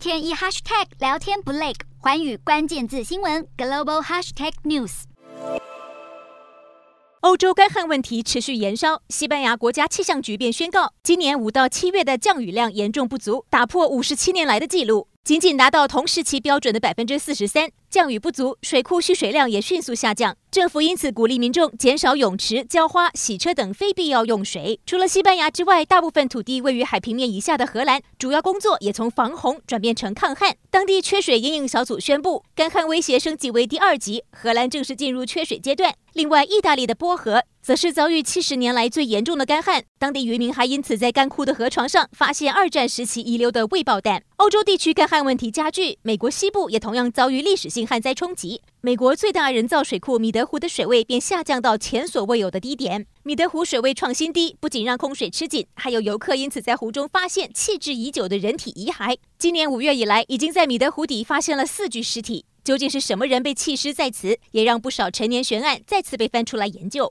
天一 hashtag 聊天不累，环宇关键字新闻 global hashtag news。欧洲干旱问题持续延烧，西班牙国家气象局便宣告，今年五到七月的降雨量严重不足，打破五十七年来的记录。仅仅达到同时期标准的百分之四十三，降雨不足，水库蓄水量也迅速下降。政府因此鼓励民众减少泳池、浇花、洗车等非必要用水。除了西班牙之外，大部分土地位于海平面以下的荷兰，主要工作也从防洪转变成抗旱。当地缺水因应小组宣布，干旱威胁升级为第二级，荷兰正式进入缺水阶段。另外，意大利的波河则是遭遇七十年来最严重的干旱，当地渔民还因此在干枯的河床上发现二战时期遗留的未爆弹。欧洲地区干旱问题加剧，美国西部也同样遭遇历史性旱灾冲击。美国最大人造水库米德湖的水位便下降到前所未有的低点，米德湖水位创新低，不仅让空水吃紧，还有游客因此在湖中发现弃置已久的人体遗骸。今年五月以来，已经在米德湖底发现了四具尸体。究竟是什么人被弃尸在此，也让不少陈年悬案再次被翻出来研究。